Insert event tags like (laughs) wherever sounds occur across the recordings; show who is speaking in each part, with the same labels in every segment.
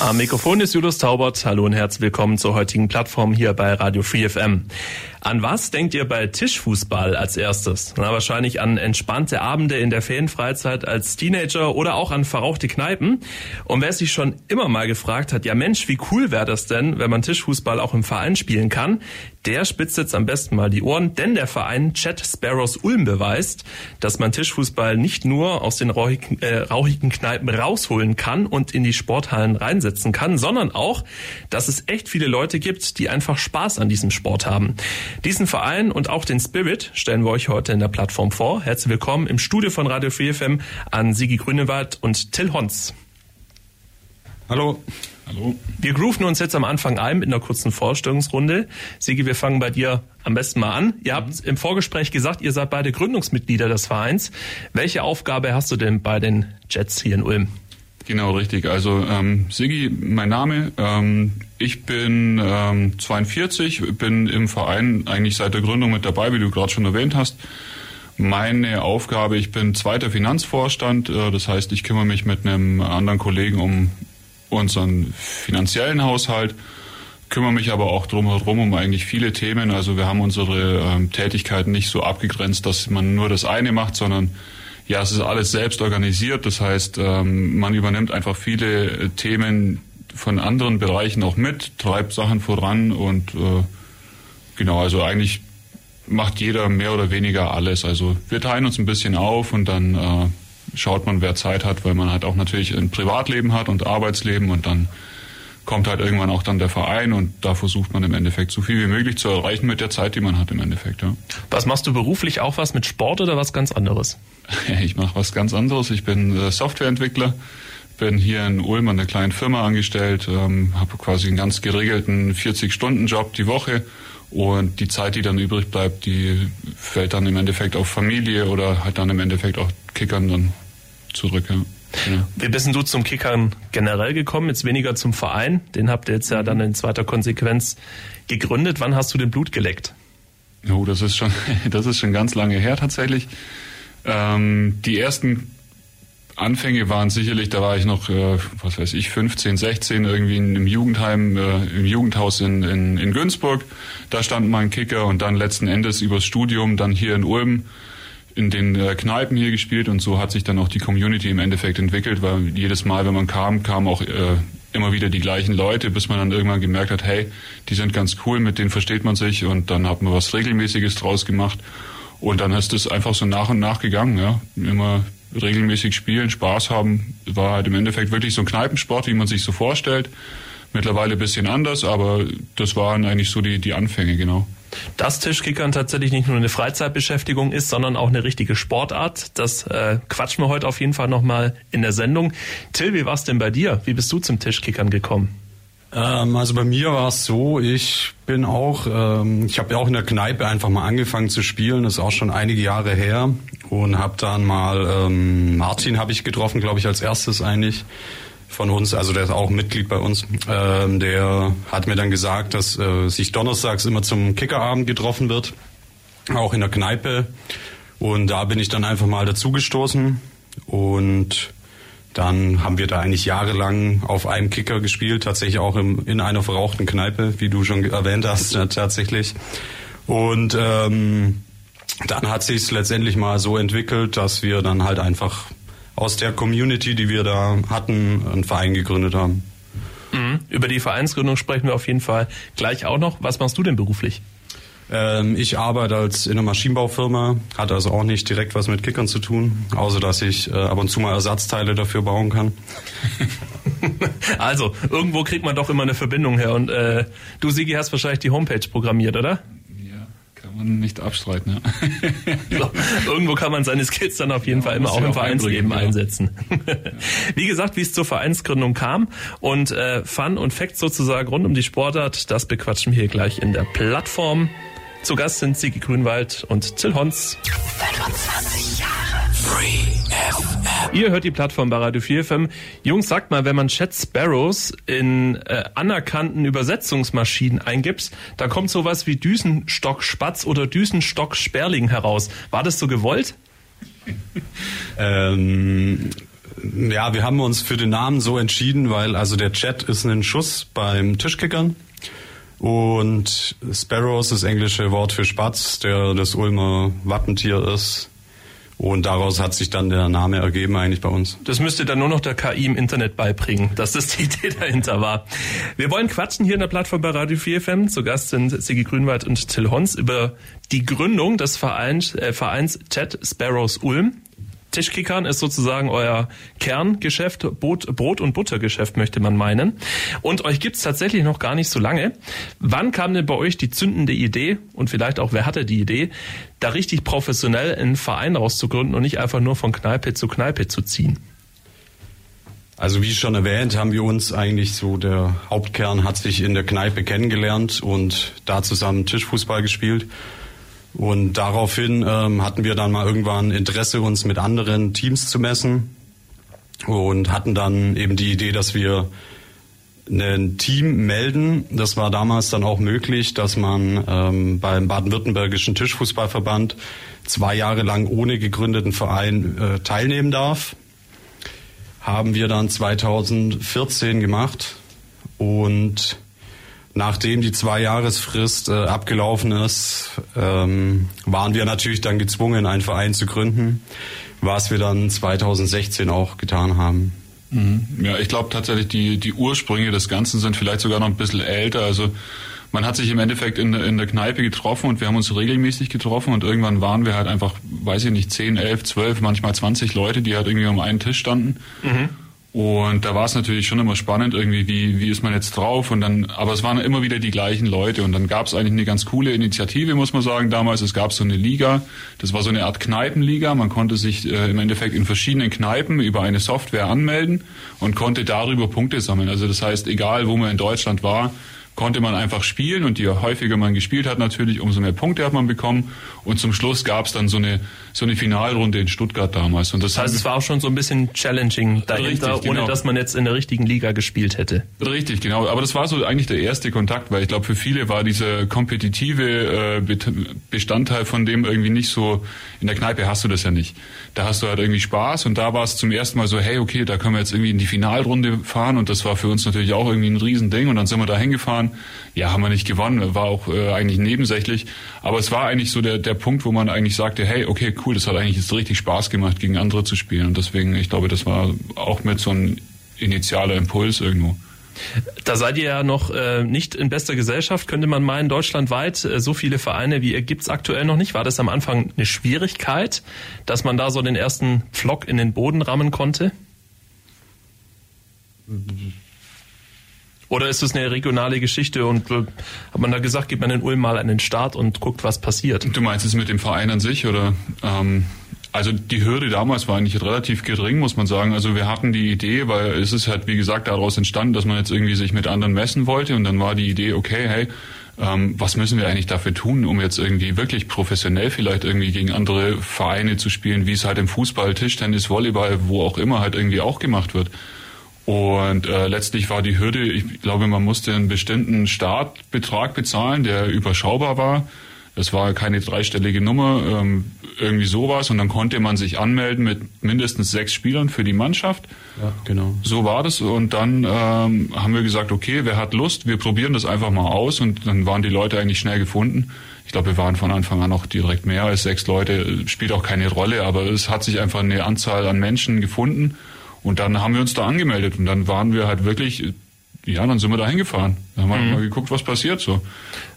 Speaker 1: Am Mikrofon ist Julius Taubert. Hallo und herzlich willkommen zur heutigen Plattform hier bei Radio Free FM. An was denkt ihr bei Tischfußball als erstes? Na, wahrscheinlich an entspannte Abende in der Ferienfreizeit als Teenager oder auch an verrauchte Kneipen. Und wer sich schon immer mal gefragt hat, ja Mensch, wie cool wäre das denn, wenn man Tischfußball auch im Verein spielen kann, der spitzt jetzt am besten mal die Ohren, denn der Verein Chat Sparrows Ulm beweist, dass man Tischfußball nicht nur aus den rauchigen, äh, rauchigen Kneipen rausholen kann und in die Sporthallen reinsetzen kann, sondern auch, dass es echt viele Leute gibt, die einfach Spaß an diesem Sport haben. Diesen Verein und auch den Spirit stellen wir euch heute in der Plattform vor. Herzlich willkommen im Studio von Radio 4 FM an Sigi Grünewald und Till Hons.
Speaker 2: Hallo.
Speaker 1: Hallo. Wir grooven uns jetzt am Anfang ein mit einer kurzen Vorstellungsrunde. Sigi, wir fangen bei dir am besten mal an. Ihr habt im Vorgespräch gesagt, ihr seid beide Gründungsmitglieder des Vereins. Welche Aufgabe hast du denn bei den Jets hier in Ulm?
Speaker 2: Genau, richtig. Also ähm, Sigi, mein Name. Ähm, ich bin ähm, 42, bin im Verein eigentlich seit der Gründung mit dabei, wie du gerade schon erwähnt hast. Meine Aufgabe, ich bin zweiter Finanzvorstand, äh, das heißt, ich kümmere mich mit einem anderen Kollegen um unseren finanziellen Haushalt, kümmere mich aber auch drumherum um eigentlich viele Themen. Also wir haben unsere ähm, Tätigkeiten nicht so abgegrenzt, dass man nur das eine macht, sondern ja, es ist alles selbst organisiert. Das heißt, ähm, man übernimmt einfach viele äh, Themen von anderen Bereichen auch mit, treibt Sachen voran und äh, genau, also eigentlich macht jeder mehr oder weniger alles. Also wir teilen uns ein bisschen auf und dann äh, schaut man, wer Zeit hat, weil man halt auch natürlich ein Privatleben hat und Arbeitsleben und dann kommt halt irgendwann auch dann der Verein und da versucht man im Endeffekt so viel wie möglich zu erreichen mit der Zeit, die man hat im Endeffekt. Ja.
Speaker 1: Was machst du beruflich auch was mit Sport oder was ganz anderes? (laughs)
Speaker 2: Ich mache was ganz anderes. Ich bin äh, Softwareentwickler, bin hier in Ulm an einer kleinen Firma angestellt, ähm, habe quasi einen ganz geregelten 40-Stunden-Job die Woche und die Zeit, die dann übrig bleibt, die fällt dann im Endeffekt auf Familie oder halt dann im Endeffekt auch Kickern dann zurück. Ja.
Speaker 1: Ja. Wie bist du zum Kickern generell gekommen? Jetzt weniger zum Verein. Den habt ihr jetzt ja dann in zweiter Konsequenz gegründet. Wann hast du den Blut geleckt?
Speaker 2: Oh, das ist schon, (laughs) das ist schon ganz lange her tatsächlich. Ähm, die ersten Anfänge waren sicherlich, da war ich noch, äh, was weiß ich, 15, 16 irgendwie im Jugendheim, äh, im Jugendhaus in, in, in Günzburg. Da stand mein Kicker und dann letzten Endes übers Studium dann hier in Ulm in den äh, Kneipen hier gespielt und so hat sich dann auch die Community im Endeffekt entwickelt, weil jedes Mal, wenn man kam, kamen auch äh, immer wieder die gleichen Leute, bis man dann irgendwann gemerkt hat, hey, die sind ganz cool, mit denen versteht man sich und dann hat man was Regelmäßiges draus gemacht und dann ist es einfach so nach und nach gegangen, ja, immer regelmäßig spielen, Spaß haben, war halt im Endeffekt wirklich so ein Kneipensport, wie man sich so vorstellt. Mittlerweile bisschen anders, aber das waren eigentlich so die, die Anfänge, genau.
Speaker 1: Dass Tischkickern tatsächlich nicht nur eine Freizeitbeschäftigung ist, sondern auch eine richtige Sportart, das äh, quatschen wir heute auf jeden Fall nochmal in der Sendung. Till, wie war es denn bei dir? Wie bist du zum Tischkickern gekommen?
Speaker 3: Ähm, also bei mir war es so, ich bin auch, ähm, ich habe ja auch in der Kneipe einfach mal angefangen zu spielen, das ist auch schon einige Jahre her. Und habe dann mal ähm, Martin habe ich getroffen, glaube ich als erstes eigentlich von uns, also der ist auch Mitglied bei uns, ähm, der hat mir dann gesagt, dass äh, sich donnerstags immer zum Kickerabend getroffen wird, auch in der Kneipe. Und da bin ich dann einfach mal dazugestoßen. Und dann haben wir da eigentlich jahrelang auf einem Kicker gespielt, tatsächlich auch im, in einer verrauchten Kneipe, wie du schon erwähnt hast, (laughs) tatsächlich. Und ähm, dann hat sich es letztendlich mal so entwickelt, dass wir dann halt einfach aus der Community, die wir da hatten, einen Verein gegründet haben.
Speaker 1: Mhm. Über die Vereinsgründung sprechen wir auf jeden Fall gleich auch noch. Was machst du denn beruflich?
Speaker 3: Ähm, ich arbeite als in einer Maschinenbaufirma, hat also auch nicht direkt was mit Kickern zu tun, außer dass ich äh, ab und zu mal Ersatzteile dafür bauen kann. (laughs)
Speaker 1: also, irgendwo kriegt man doch immer eine Verbindung her. Und äh, du, Sigi, hast wahrscheinlich die Homepage programmiert, oder?
Speaker 2: Ja, kann man nicht abstreiten, ja. (laughs)
Speaker 1: so, irgendwo kann man seine Skills dann auf jeden ja, Fall immer auch im Vereinsleben einsetzen. (laughs) wie gesagt, wie es zur Vereinsgründung kam und äh, Fun und Facts sozusagen rund um die Sportart, das bequatschen wir hier gleich in der Plattform. Zu Gast sind Sigi Grünwald und Till Hons. 25 Jahre Free FM. Ihr hört die Plattform bei Radio 4 FM. Jungs, sagt mal, wenn man Chat Sparrows in äh, anerkannten Übersetzungsmaschinen eingibt, da kommt sowas wie Düsenstock Spatz oder Düsenstock Sperling heraus. War das so gewollt? (laughs)
Speaker 3: ähm, ja, wir haben uns für den Namen so entschieden, weil also der Chat ist ein Schuss beim Tischkickern. Und Sparrows, das englische Wort für Spatz, der das Ulmer Wappentier ist. Und daraus hat sich dann der Name ergeben eigentlich bei uns.
Speaker 1: Das müsste dann nur noch der KI im Internet beibringen, dass das die (laughs) Idee dahinter war. Wir wollen quatschen hier in der Plattform bei Radio 4 FM. Zu Gast sind Sigi Grünwald und Till Hons über die Gründung des Vereins, äh, Vereins Chat Sparrows Ulm. Tischkickern ist sozusagen euer Kerngeschäft, Brot, und Buttergeschäft, möchte man meinen. Und euch gibt's tatsächlich noch gar nicht so lange. Wann kam denn bei euch die zündende Idee und vielleicht auch wer hatte die Idee, da richtig professionell einen Verein rauszugründen und nicht einfach nur von Kneipe zu Kneipe zu ziehen?
Speaker 3: Also wie schon erwähnt, haben wir uns eigentlich so, der Hauptkern hat sich in der Kneipe kennengelernt und da zusammen Tischfußball gespielt. Und daraufhin ähm, hatten wir dann mal irgendwann Interesse, uns mit anderen Teams zu messen und hatten dann eben die Idee, dass wir ein Team melden. Das war damals dann auch möglich, dass man ähm, beim baden-württembergischen Tischfußballverband zwei Jahre lang ohne gegründeten Verein äh, teilnehmen darf. Haben wir dann 2014 gemacht und Nachdem die Zwei-Jahresfrist äh, abgelaufen ist, ähm, waren wir natürlich dann gezwungen, einen Verein zu gründen, was wir dann 2016 auch getan haben.
Speaker 2: Mhm. Ja, ich glaube tatsächlich, die, die Ursprünge des Ganzen sind vielleicht sogar noch ein bisschen älter. Also man hat sich im Endeffekt in, in der Kneipe getroffen und wir haben uns regelmäßig getroffen und irgendwann waren wir halt einfach, weiß ich nicht, 10, 11, 12, manchmal 20 Leute, die halt irgendwie um einen Tisch standen. Mhm. Und da war es natürlich schon immer spannend, irgendwie, wie, wie ist man jetzt drauf? Und dann, aber es waren immer wieder die gleichen Leute. Und dann gab es eigentlich eine ganz coole Initiative, muss man sagen, damals. Es gab so eine Liga, das war so eine Art Kneipenliga. Man konnte sich äh, im Endeffekt in verschiedenen Kneipen über eine Software anmelden und konnte darüber Punkte sammeln. Also das heißt, egal wo man in Deutschland war, konnte man einfach spielen und je häufiger man gespielt hat natürlich, umso mehr Punkte hat man bekommen und zum Schluss gab es dann so eine so eine Finalrunde in Stuttgart damals.
Speaker 1: Und das, heißt, es war auch schon so ein bisschen challenging dahinter, richtig, genau. ohne dass man jetzt in der richtigen Liga gespielt hätte.
Speaker 2: Richtig, genau. Aber das war so eigentlich der erste Kontakt, weil ich glaube, für viele war dieser kompetitive äh, Bestandteil von dem irgendwie nicht so, in der Kneipe hast du das ja nicht. Da hast du halt irgendwie Spaß und da war es zum ersten Mal so, hey, okay, da können wir jetzt irgendwie in die Finalrunde fahren und das war für uns natürlich auch irgendwie ein Riesending und dann sind wir da hingefahren. Ja, haben wir nicht gewonnen, war auch äh, eigentlich nebensächlich, aber es war eigentlich so der, der Punkt, wo man eigentlich sagte, hey, okay, cool, das hat eigentlich jetzt richtig Spaß gemacht, gegen andere zu spielen. Und deswegen, ich glaube, das war auch mit so ein initialer Impuls irgendwo.
Speaker 1: Da seid ihr ja noch äh, nicht in bester Gesellschaft, könnte man meinen, deutschlandweit. Äh, so viele Vereine wie ihr gibt's aktuell noch nicht. War das am Anfang eine Schwierigkeit, dass man da so den ersten Pflock in den Boden rammen konnte? Oder ist es eine regionale Geschichte und äh, hat man da gesagt, gibt man in Ulm mal einen Start und guckt, was passiert?
Speaker 2: Du meinst es mit dem Verein an sich oder? Ähm also die Hürde damals war eigentlich relativ gering, muss man sagen. Also wir hatten die Idee, weil es ist halt, wie gesagt, daraus entstanden, dass man jetzt irgendwie sich mit anderen messen wollte. Und dann war die Idee, okay, hey, ähm, was müssen wir eigentlich dafür tun, um jetzt irgendwie wirklich professionell vielleicht irgendwie gegen andere Vereine zu spielen, wie es halt im Fußball, Tischtennis, Volleyball, wo auch immer halt irgendwie auch gemacht wird. Und äh, letztlich war die Hürde, ich glaube, man musste einen bestimmten Startbetrag bezahlen, der überschaubar war. Das war keine dreistellige Nummer, ähm, irgendwie sowas. Und dann konnte man sich anmelden mit mindestens sechs Spielern für die Mannschaft.
Speaker 3: Ja, genau.
Speaker 2: So war das. Und dann ähm, haben wir gesagt, okay, wer hat Lust? Wir probieren das einfach mal aus. Und dann waren die Leute eigentlich schnell gefunden. Ich glaube, wir waren von Anfang an auch direkt mehr als sechs Leute. Spielt auch keine Rolle, aber es hat sich einfach eine Anzahl an Menschen gefunden. Und dann haben wir uns da angemeldet und dann waren wir halt wirklich, ja, dann sind wir da hingefahren. Dann haben wir mhm. mal geguckt, was passiert so.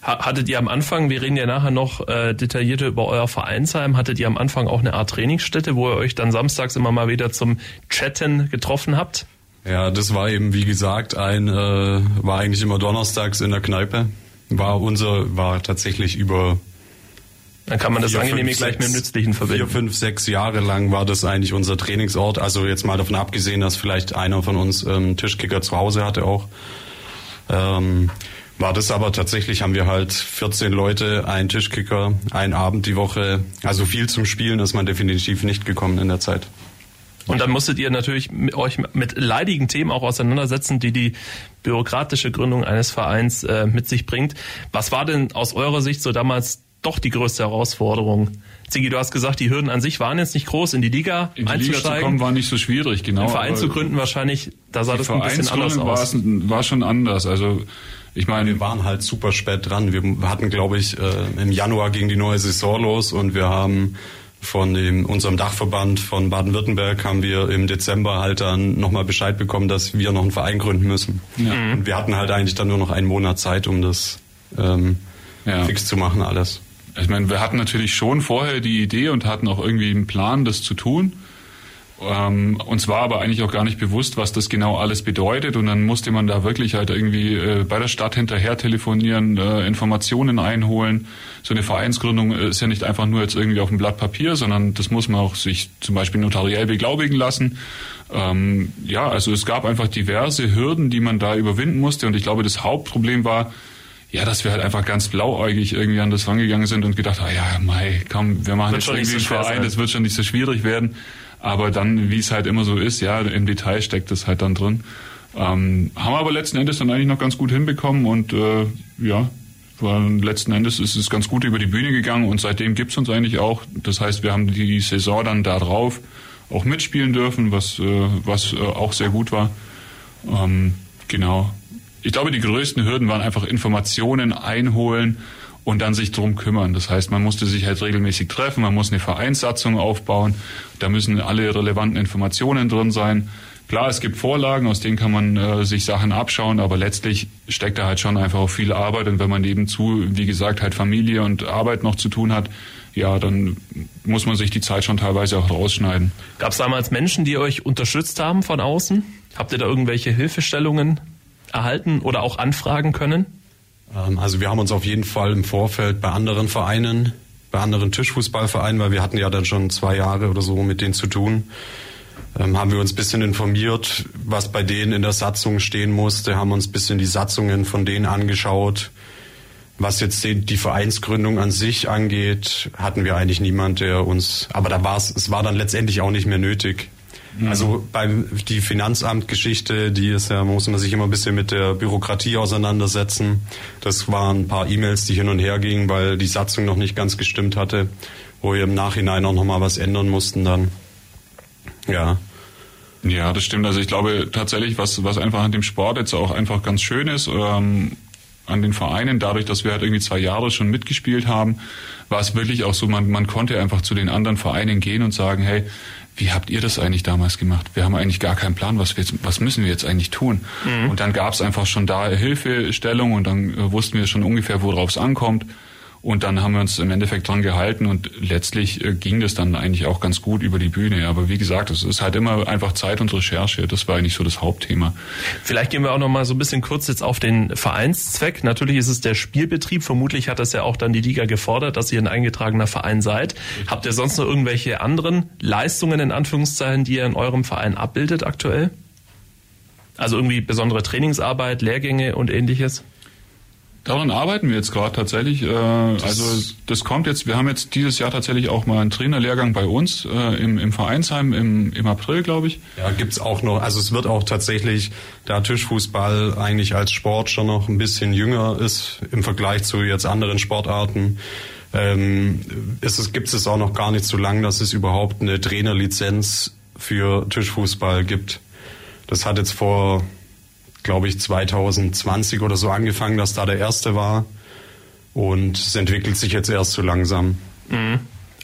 Speaker 1: Hattet ihr am Anfang, wir reden ja nachher noch äh, detaillierter über euer Vereinsheim, hattet ihr am Anfang auch eine Art Trainingsstätte, wo ihr euch dann samstags immer mal wieder zum Chatten getroffen habt?
Speaker 3: Ja, das war eben, wie gesagt, ein, äh, war eigentlich immer donnerstags in der Kneipe. War unser, war tatsächlich über
Speaker 1: Dann kann man das
Speaker 3: vier,
Speaker 1: Angenehme
Speaker 3: fünf,
Speaker 1: gleich
Speaker 3: sechs,
Speaker 1: mit dem Nützlichen verbinden.
Speaker 3: Vier, fünf, sechs Jahre lang war das eigentlich unser Trainingsort. Also jetzt mal davon abgesehen, dass vielleicht einer von uns ähm, Tischkicker zu Hause hatte auch. Ähm, war das aber tatsächlich, haben wir halt 14 Leute, ein Tischkicker, ein Abend die Woche. Also viel zum Spielen ist man definitiv nicht gekommen in der Zeit.
Speaker 1: Und dann musstet ihr natürlich mit euch mit leidigen Themen auch auseinandersetzen, die die bürokratische Gründung eines Vereins äh, mit sich bringt. Was war denn aus eurer Sicht so damals doch die größte Herausforderung? Ziggy, du hast gesagt, die Hürden an sich waren jetzt nicht groß, in die Liga
Speaker 2: In die
Speaker 1: einzusteigen.
Speaker 2: Liga zu kommen war nicht so schwierig, genau.
Speaker 1: Einen Verein zu gründen wahrscheinlich, da sah das ein bisschen anders aus.
Speaker 2: war es- War schon anders. Also ich meine,
Speaker 3: Wir waren halt super spät dran. Wir hatten, glaube ich, äh, im Januar ging die neue Saison los und wir haben von dem, unserem Dachverband von Baden-Württemberg haben wir im Dezember halt dann nochmal Bescheid bekommen, dass wir noch einen Verein gründen müssen. Und wir hatten halt eigentlich dann nur noch einen Monat Zeit, um das ähm,
Speaker 2: Ja.
Speaker 3: fix zu machen alles.
Speaker 2: Ich meine, wir hatten natürlich schon vorher die Idee und hatten auch irgendwie einen Plan, das zu tun. Ähm, uns war aber eigentlich auch gar nicht bewusst, was das genau alles bedeutet. Und dann musste man da wirklich halt irgendwie äh, bei der Stadt hinterher telefonieren, äh, Informationen einholen. So eine Vereinsgründung ist ja nicht einfach nur jetzt irgendwie auf dem Blatt Papier, sondern das muss man auch sich zum Beispiel notariell beglaubigen lassen. Ähm, ja, also es gab einfach diverse Hürden, die man da überwinden musste. Und ich glaube, das Hauptproblem war, ja, dass wir halt einfach ganz blauäugig irgendwie an das rangegangen sind und gedacht, ah ja, Mai, komm, wir machen
Speaker 1: Wird
Speaker 2: jetzt irgendwie
Speaker 1: so
Speaker 2: einen Verein,
Speaker 1: sein.
Speaker 2: das wird schon nicht so schwierig werden. Aber dann, wie es halt immer so ist, ja, im Detail steckt das halt dann drin. Ähm, haben wir aber letzten Endes dann eigentlich noch ganz gut hinbekommen und äh, ja, letzten Endes ist es ganz gut über die Bühne gegangen und seitdem gibt's uns eigentlich auch. Das heißt, wir haben die Saison dann da drauf auch mitspielen dürfen, was, äh, was äh, auch sehr gut war. Ähm, genau. Ich glaube, die größten Hürden waren einfach Informationen einholen und dann sich drum kümmern. Das heißt, man musste sich halt regelmäßig treffen, man muss eine Vereinssatzung aufbauen, da müssen alle relevanten Informationen drin sein. Klar, es gibt Vorlagen, aus denen kann man äh, sich Sachen abschauen, aber letztlich steckt da halt schon einfach auch viel Arbeit und wenn man nebenzu, wie gesagt, halt Familie und Arbeit noch zu tun hat, ja, dann muss man sich die Zeit schon teilweise auch rausschneiden.
Speaker 1: Gab es damals Menschen, die euch unterstützt haben von außen? Habt ihr da irgendwelche Hilfestellungen erhalten oder auch anfragen können?
Speaker 3: Ähm, Also wir haben uns auf jeden Fall im Vorfeld bei anderen Vereinen, bei anderen Tischfußballvereinen, weil wir hatten ja dann schon zwei Jahre oder so mit denen zu tun, ähm, haben wir uns ein bisschen informiert, was bei denen in der Satzung stehen musste, haben uns ein bisschen die Satzungen von denen angeschaut. Was jetzt die, Vereinsgründung an sich angeht, hatten wir eigentlich niemand, der uns, aber da war es, es war dann letztendlich auch nicht mehr nötig. Also beim die Finanzamtgeschichte, die ist ja, muss man sich immer ein bisschen mit der Bürokratie auseinandersetzen. Das waren ein paar E-Mails, die hin und her gingen, weil die Satzung noch nicht ganz gestimmt hatte, wo wir im Nachhinein auch nochmal was ändern mussten dann. Ja.
Speaker 2: Ja, das stimmt. Also ich glaube tatsächlich, was, was einfach an dem Sport jetzt auch einfach ganz schön ist, ähm, an den Vereinen, dadurch, dass wir halt irgendwie zwei Jahre schon mitgespielt haben, war es wirklich auch so, man, man konnte einfach zu den anderen Vereinen gehen und sagen, hey, wie habt ihr das eigentlich damals gemacht? Wir haben eigentlich gar keinen Plan, was wir jetzt, was müssen wir jetzt eigentlich tun? Und dann gab es einfach schon da Hilfestellung und dann äh, wussten wir schon ungefähr, worauf es ankommt. Und dann haben wir uns im Endeffekt dran gehalten und letztlich äh, ging das dann eigentlich auch ganz gut über die Bühne. Aber wie gesagt, es ist halt immer einfach Zeit und Recherche. Das war eigentlich so das Hauptthema.
Speaker 1: Vielleicht gehen wir auch noch mal so ein bisschen kurz jetzt auf den Vereinszweck. Natürlich ist es der Spielbetrieb. Vermutlich hat das ja auch dann die Liga gefordert, dass ihr ein eingetragener Verein seid. Habt ihr sonst noch irgendwelche anderen Leistungen in Anführungszeichen, die ihr in eurem Verein abbildet aktuell? Also irgendwie besondere Trainingsarbeit, Lehrgänge und ähnliches?
Speaker 2: Daran arbeiten wir jetzt gerade tatsächlich. Äh, also das kommt jetzt, wir haben jetzt dieses Jahr tatsächlich auch mal einen Trainerlehrgang bei uns äh, im, im Vereinsheim im, im April, glaube ich.
Speaker 3: Ja, gibt's auch noch, also es wird auch tatsächlich, da Tischfußball eigentlich als Sport schon noch ein bisschen jünger ist im Vergleich zu jetzt anderen Sportarten, ähm, ist es, gibt es auch noch gar nicht so lang, dass es überhaupt eine Trainerlizenz für Tischfußball gibt. Das hat jetzt vor, glaube ich, 2020 oder so angefangen, dass da der erste war. Und es entwickelt sich jetzt erst so langsam.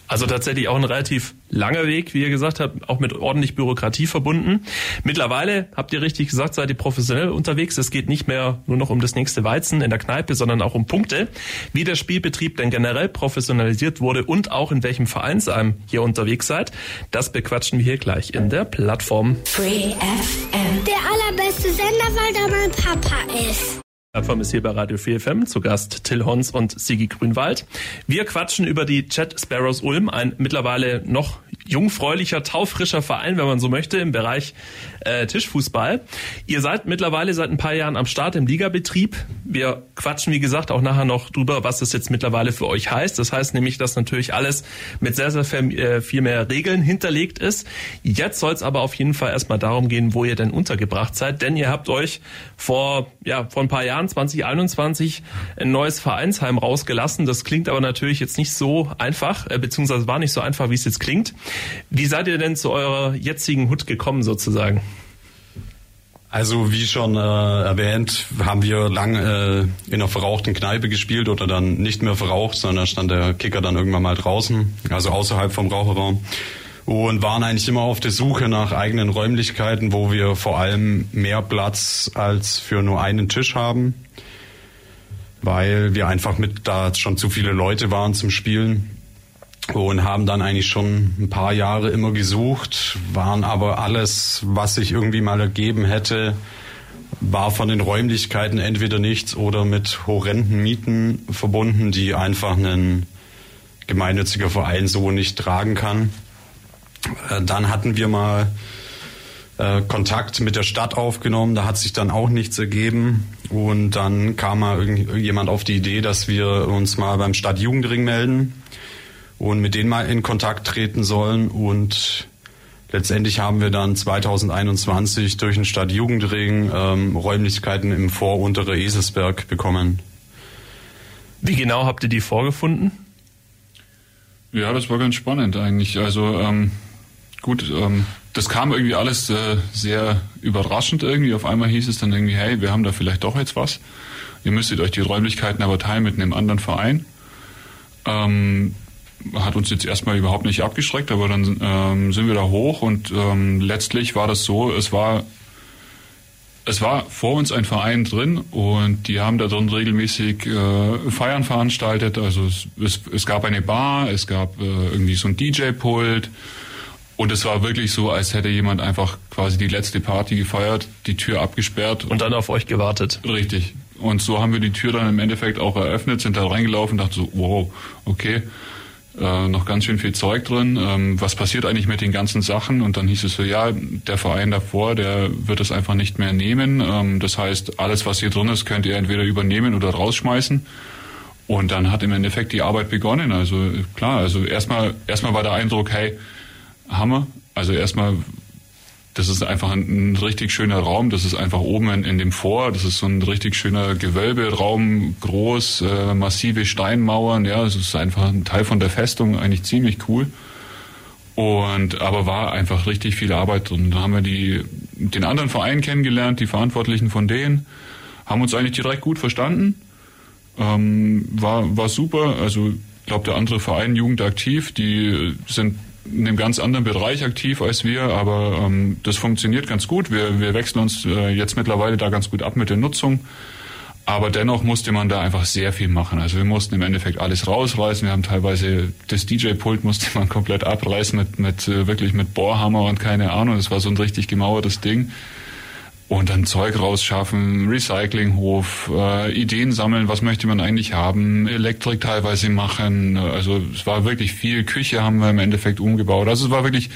Speaker 1: Also tatsächlich auch ein relativ langer Weg, wie ihr gesagt habt, auch mit ordentlich Bürokratie verbunden. Mittlerweile, habt ihr richtig gesagt, seid ihr professionell unterwegs. Es geht nicht mehr nur noch um das nächste Weizen in der Kneipe, sondern auch um Punkte. Wie der Spielbetrieb denn generell professionalisiert wurde und auch in welchem Vereinsheim ihr unterwegs seid, das bequatschen wir hier gleich in der Plattform.
Speaker 4: Free FM.
Speaker 5: Der allerbeste Sender, weil da mein Papa ist.
Speaker 1: Plattform ist hier bei Radio 4 FM zu Gast Till Hons und Sigi Grünwald. Wir quatschen über die Chat Sparrows Ulm, ein mittlerweile noch jungfräulicher, taufrischer Verein, wenn man so möchte, im Bereich äh, Tischfußball. Ihr seid mittlerweile seit ein paar Jahren am Start im Ligabetrieb. Wir quatschen, wie gesagt, auch nachher noch drüber, was das jetzt mittlerweile für euch heißt. Das heißt nämlich, dass natürlich alles mit sehr, sehr äh, viel mehr Regeln hinterlegt ist. Jetzt soll es aber auf jeden Fall erstmal darum gehen, wo ihr denn untergebracht seid, denn ihr habt euch vor, ja, vor ein paar Jahren Jahren 2021 ein neues Vereinsheim rausgelassen. Das klingt aber natürlich jetzt nicht so einfach, äh, beziehungsweise war nicht so einfach, wie es jetzt klingt. Wie seid ihr denn zu eurer jetzigen Hut gekommen sozusagen?
Speaker 3: Also wie schon äh, erwähnt, haben wir lang äh, in einer verrauchten Kneipe gespielt oder dann nicht mehr verraucht, sondern stand der Kicker dann irgendwann mal draußen, also außerhalb vom Raucherraum und waren eigentlich immer auf der Suche nach eigenen Räumlichkeiten, wo wir vor allem mehr Platz als für nur einen Tisch haben, weil wir einfach mit da schon zu viele Leute waren zum Spielen und haben dann eigentlich schon ein paar Jahre immer gesucht, waren aber alles, was sich irgendwie mal ergeben hätte, war von den Räumlichkeiten entweder nichts oder mit horrenden Mieten verbunden, die einfach ein gemeinnütziger Verein so nicht tragen kann. Äh, dann hatten wir mal äh, Kontakt mit der Stadt aufgenommen, da hat sich dann auch nichts ergeben. Und dann kam mal irgendjemand auf die Idee, dass wir uns mal beim Stadtjugendring melden und mit denen mal in Kontakt treten sollen. Und letztendlich haben wir dann 2021 durch den Stadtjugendring ähm, Räumlichkeiten im Voruntere Eselsberg bekommen.
Speaker 1: Wie genau habt ihr die vorgefunden?
Speaker 2: Ja, das war ganz spannend eigentlich. Also ähm, gut, ähm, das kam irgendwie alles äh, sehr überraschend irgendwie. Auf einmal hieß es dann irgendwie, hey, wir haben da vielleicht doch jetzt was. Ihr müsstet euch die Räumlichkeiten aber teilen mit einem anderen Verein. Ähm, hat uns jetzt erstmal überhaupt nicht abgeschreckt, aber dann ähm, sind wir da hoch und ähm, letztlich war das so, es war es war vor uns ein Verein drin und die haben da drin regelmäßig äh, Feiern veranstaltet. Also es, es, es, gab eine Bar, es gab äh, irgendwie so ein DJ-Pult und es war wirklich so, als hätte jemand einfach quasi die letzte Party gefeiert, die Tür abgesperrt.
Speaker 1: Und dann auf euch gewartet.
Speaker 2: Richtig. Und so haben wir die Tür dann im Endeffekt auch eröffnet, sind da reingelaufen und dachten so, wow, okay, äh, noch ganz schön viel Zeug drin. Ähm, was passiert eigentlich mit den ganzen Sachen? Und dann hieß es so, ja, der Verein davor, der wird es einfach nicht mehr nehmen. Ähm, das heißt, alles, was hier drin ist, könnt ihr entweder übernehmen oder rausschmeißen. Und dann hat im Endeffekt die Arbeit begonnen. Also klar, also erstmal erstmal war der Eindruck, hey, Hammer. Also erstmal, das ist einfach ein, ein, richtig schöner Raum. Das ist einfach oben in, in, dem Vor. Das ist so ein richtig schöner Gewölberaum, groß, äh, massive Steinmauern. Ja, es ist einfach ein Teil von der Festung, eigentlich ziemlich cool. Und aber war einfach richtig viel Arbeit drin. Da haben wir die den anderen Verein kennengelernt, die Verantwortlichen von denen, haben uns eigentlich direkt gut verstanden. Ähm, war war super. Also ich glaube der andere Verein Jugend aktiv, die sind in einem ganz anderen Bereich aktiv als wir, aber ähm, das funktioniert ganz gut. Wir, wir wechseln uns äh, jetzt mittlerweile da ganz gut ab mit der Nutzung. Aber dennoch musste man da einfach sehr viel machen. Also wir mussten im Endeffekt alles rausreißen. Wir haben teilweise das DJ-Pult musste man komplett abreißen mit, mit äh, wirklich mit Bohrhammer und keine Ahnung. Das war so ein richtig gemauertes Ding und dann Zeug rausschaffen, Recyclinghof, äh, Ideen sammeln, was möchte man eigentlich haben, Elektrik teilweise machen. Also es war wirklich viel. Küche haben wir im Endeffekt umgebaut. Also es war wirklich